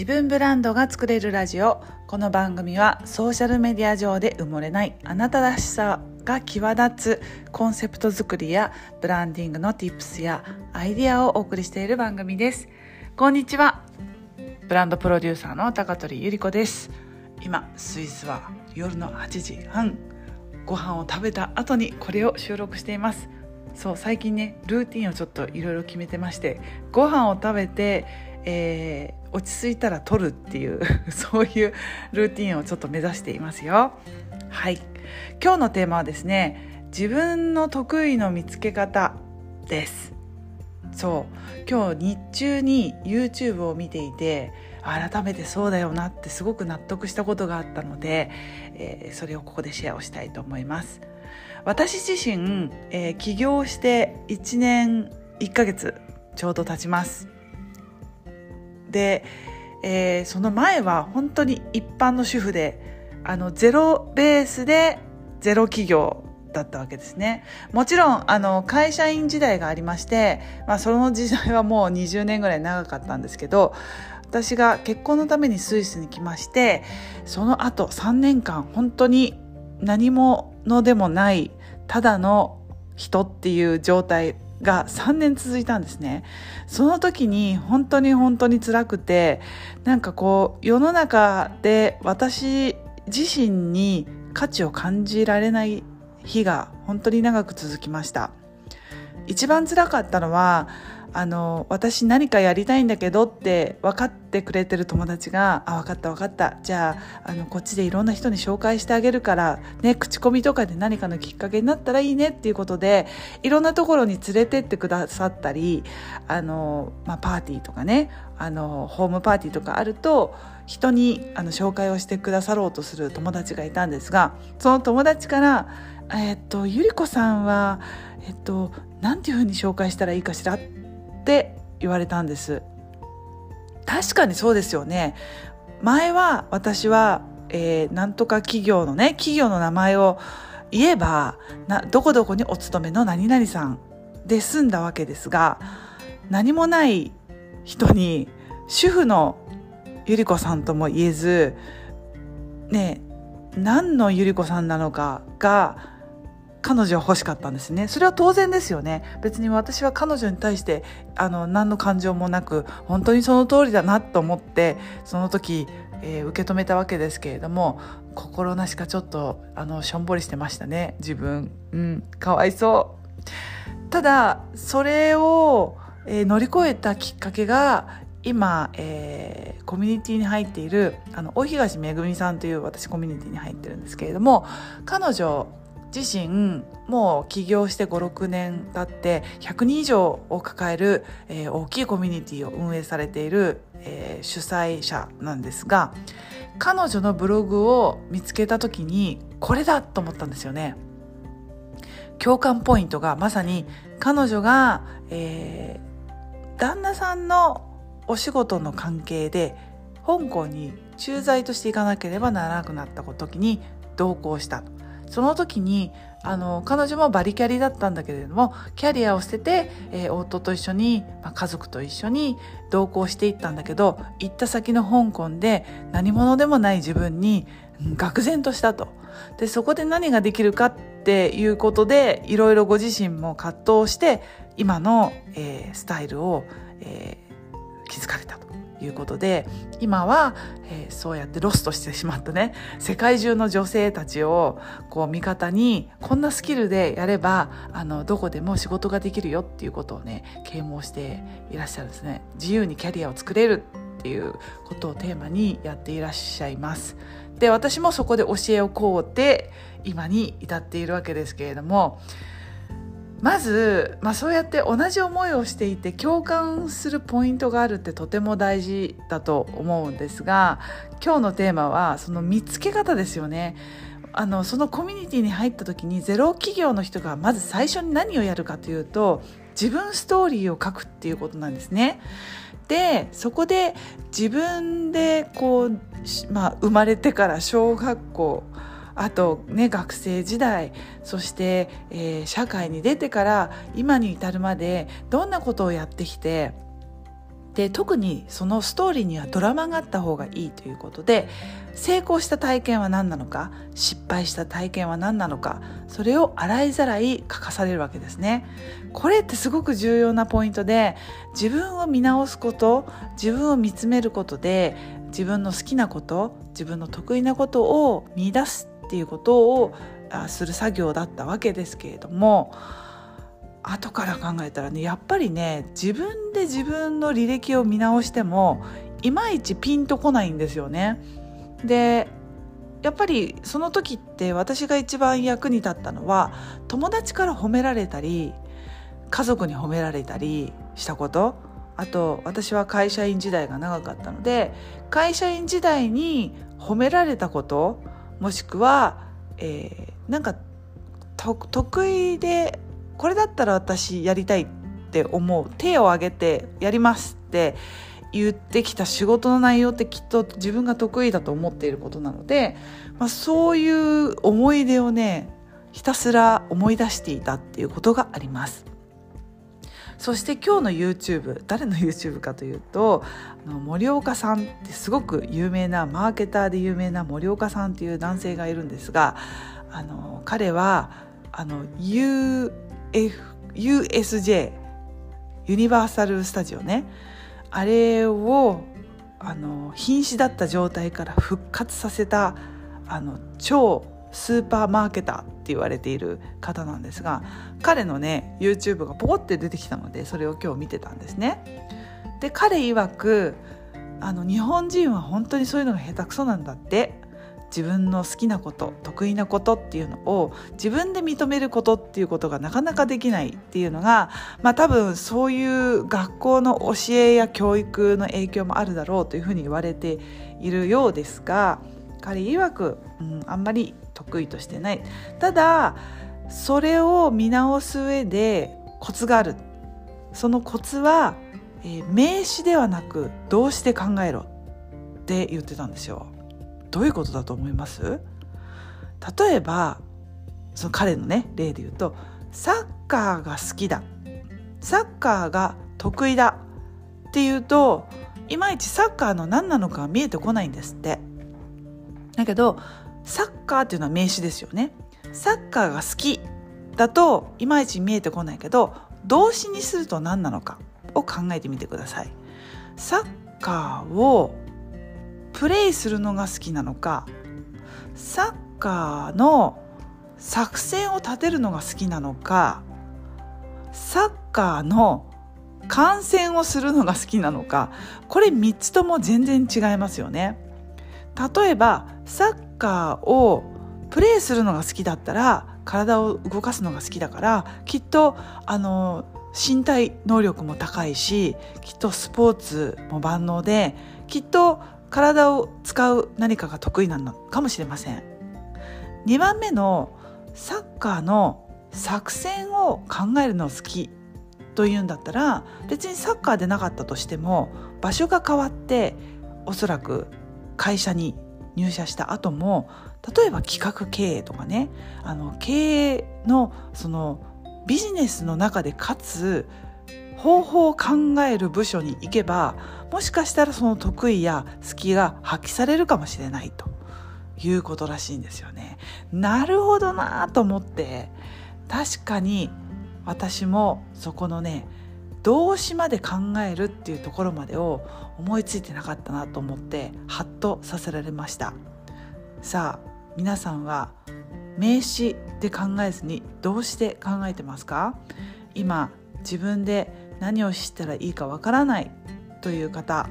自分ブランドが作れるラジオ。この番組はソーシャルメディア上で埋もれないあなたらしさが際立つコンセプト作りやブランディングの tips やアイディアをお送りしている番組です。こんにちは。ブランドプロデューサーの高取ゆり子です。今スイスは夜の8時半。ご飯を食べた後にこれを収録しています。そう最近ねルーティンをちょっといろいろ決めてましてご飯を食べて、えー、落ち着いたら取るっていう そういうルーティンをちょっと目指していますよ。はい。今日のテーマはですね自分の得意の見つけ方です。そう。今日日中に YouTube を見ていて改めてそうだよなってすごく納得したことがあったので、えー、それをここでシェアをしたいと思います。私自身、えー、起業して1年1ヶ月ちょうど経ちます。で、えー、その前は本当に一般の主婦であのゼロベースでゼロ企業だったわけですね。もちろんあの会社員時代がありまして、まあ、その時代はもう20年ぐらい長かったんですけど私が結婚のためにスイスに来ましてその後3年間本当に何ものでもないただの人っていう状態が3年続いたんですね。その時に本当に本当に辛くてなんかこう世の中で私自身に価値を感じられない日が本当に長く続きました。一番辛かったのはあの私何かやりたいんだけどって分かってくれてる友達が「あ分かった分かった。じゃああのこっちでいろんな人に紹介してあげるから、ね、口コミとかで何かのきっかけになったらいいね」っていうことでいろんなところに連れてってくださったりあの、まあ、パーティーとかねあのホームパーティーとかあると人にあの紹介をしてくださろうとする友達がいたんですがその友達から「えっとゆり子さんはえっと何ていうふうに紹介したらいいかしら?」って言われたんです確かにそうですよね前は私は、えー、なんとか企業のね企業の名前を言えばなどこどこにお勤めの何々さんで済んだわけですが何もない人に主婦のゆり子さんとも言えずね何のゆり子さんなのかが彼女は欲しかったんですね。それは当然ですよね。別に私は彼女に対してあの何の感情もなく本当にその通りだなと思ってその時、えー、受け止めたわけですけれども心なしかちょっとあのしょんぼりしてましたね。自分。うん。かわいそう。ただそれを、えー、乗り越えたきっかけが今、えー、コミュニティに入っているあの大東めぐみさんという私コミュニティに入ってるんですけれども彼女自身もう起業して56年経って100人以上を抱える、えー、大きいコミュニティを運営されている、えー、主催者なんですが彼女のブログを見つけた時にこれだと思ったんですよね。共感ポイントがまさに彼女が、えー、旦那さんのお仕事の関係で香港に駐在として行かなければならなくなった時に同行した。その時にあの彼女もバリキャリだったんだけれどもキャリアを捨てて、えー、夫と一緒に、まあ、家族と一緒に同行していったんだけど行った先の香港で何者でもない自分に愕然としたと。でそこで何ができるかっていうことでいろいろご自身も葛藤して今の、えー、スタイルを、えー、築かれたと。いうことで今は、えー、そうやってロストしてしまったね。世界中の女性たちをこう味方にこんなスキルでやればあのどこでも仕事ができるよっていうことをね啓蒙していらっしゃるんですね。自由にキャリアを作れるっていうことをテーマにやっていらっしゃいます。で私もそこで教えを請うて今に至っているわけですけれどもまず、まあ、そうやって同じ思いをしていて共感するポイントがあるってとても大事だと思うんですが今日のテーマはその見つけ方ですよね。あのそのコミュニティに入った時にゼロ企業の人がまず最初に何をやるかというと自分ストーリーを書くっていうことなんですね。でそこで自分でこう、まあ、生まれてから小学校あとね学生時代そして、えー、社会に出てから今に至るまでどんなことをやってきてで特にそのストーリーにはドラマがあった方がいいということで成功した体験は何なのか失敗した体験は何なのかそれを洗いざらい書かされるわけですね。これってすごく重要なポイントで自分を見直すこと自分を見つめることで自分の好きなこと自分の得意なことを見出すっていうことをする作業だったわけですけれども後から考えたらねやっぱりね自分で自分の履歴を見直してもいまいちピンとこないんですよね。でやっぱりその時って私が一番役に立ったのは友達から褒められたり家族に褒められたりしたことあと私は会社員時代が長かったので会社員時代に褒められたこともしくは、えー、なんか得意でこれだったら私やりたいって思う手を挙げてやりますって言ってきた仕事の内容ってきっと自分が得意だと思っていることなので、まあ、そういう思い出をねひたすら思い出していたっていうことがあります。そして今日の YouTube 誰の YouTube かというとあの森岡さんってすごく有名なマーケターで有名な森岡さんっていう男性がいるんですがあの彼はあの UF USJ ユニバーサル・スタジオね。あれをあの瀕死だった状態から復活させたあの超スーパーマーケターって言われている方なんですが彼のね YouTube がポコって出てきたのでそれを今日見てたんですね。で彼曰くあの日本人は本当にそういうのが下手くそなんだって自分の好きなこと得意なことっていうのを自分で認めることっていうことがなかなかできないっていうのが、まあ、多分そういう学校の教えや教育の影響もあるだろうというふうに言われているようですが彼曰く、うん、あんまり得意としてない。ただそれを見直す上でコツがある。そのコツは、えー、名詞ではなく動詞で考えろ。って言ってたんですよ。どういうことだと思います？例えばその彼のね例で言うとサッカーが好きだ。サッカーが得意だ。っていうといまいちサッカーの何なのか見えてこないんですって。だけどサッカーっていうのは名詞ですよねサッカーが好きだといまいち見えてこないけど動詞にすると何なのかを考えてみてくださいサッカーをプレイするのが好きなのかサッカーの作戦を立てるのが好きなのかサッカーの観戦をするのが好きなのかこれ3つとも全然違いますよね。例えばサッカーをプレイするのが好きだったら体を動かすのが好きだからきっとあの身体能力も高いしきっとスポーツも万能できっと体を使う何かが得意なのかもしれません。2番目のサッカーの作戦を考えるの好きというんだったら別にサッカーでなかったとしても場所が変わっておそらく会社に入社した後も例えば企画経営とかねあの経営のそのビジネスの中でかつ方法を考える部署に行けばもしかしたらその得意や好きが発揮されるかもしれないということらしいんですよね。なるほどなと思って確かに私もそこのね動詞まで考えるっていうところまでを思いついてなかったなと思ってハッとさせられました。さあ皆さんは名詞で考えずに動詞で考えてますか？今自分で何をしたらいいかわからないという方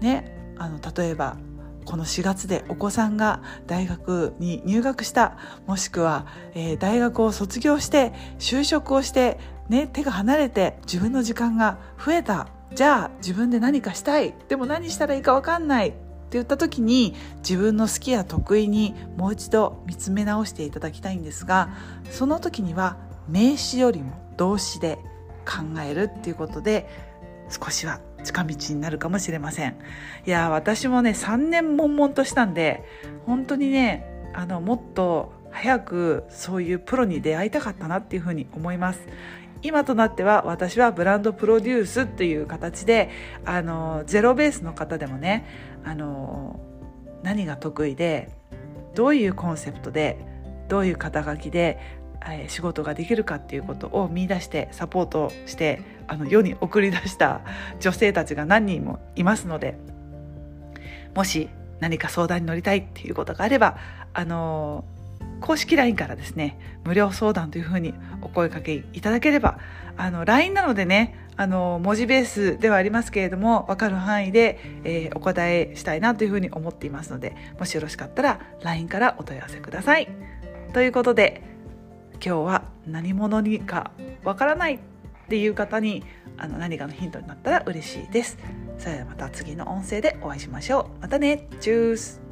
ねあの例えばこの4月でお子さんが大学に入学したもしくは、えー、大学を卒業して就職をして、ね、手が離れて自分の時間が増えた。じゃあ自分で何かしたい。でも何したらいいか分かんない。って言った時に自分の好きや得意にもう一度見つめ直していただきたいんですがその時には名詞よりも動詞で考えるっていうことで少しは近道になるかもしれません。いや私もね3年悶々としたんで本当にねあのもっと早くそういうプロに出会いたかったなっていうふうに思います。今となっては私はブランドプロデュースという形であのゼロベースの方でもねあの何が得意でどういうコンセプトでどういう肩書きで仕事ができるかっていうことを見出してサポートしてあの世に送り出した 女性たちが何人もいますのでもし何か相談に乗りたいっていうことがあればあの公式 LINE からですね無料相談というふうにお声かけいただければあの LINE なのでねあの文字ベースではありますけれども分かる範囲で、えー、お答えしたいなというふうに思っていますのでもしよろしかったら LINE からお問い合わせください。ということで今日は何者にかわからないっていう方にあの何かのヒントになったら嬉しいです。それではまた次の音声でお会いしましょう。またねチュース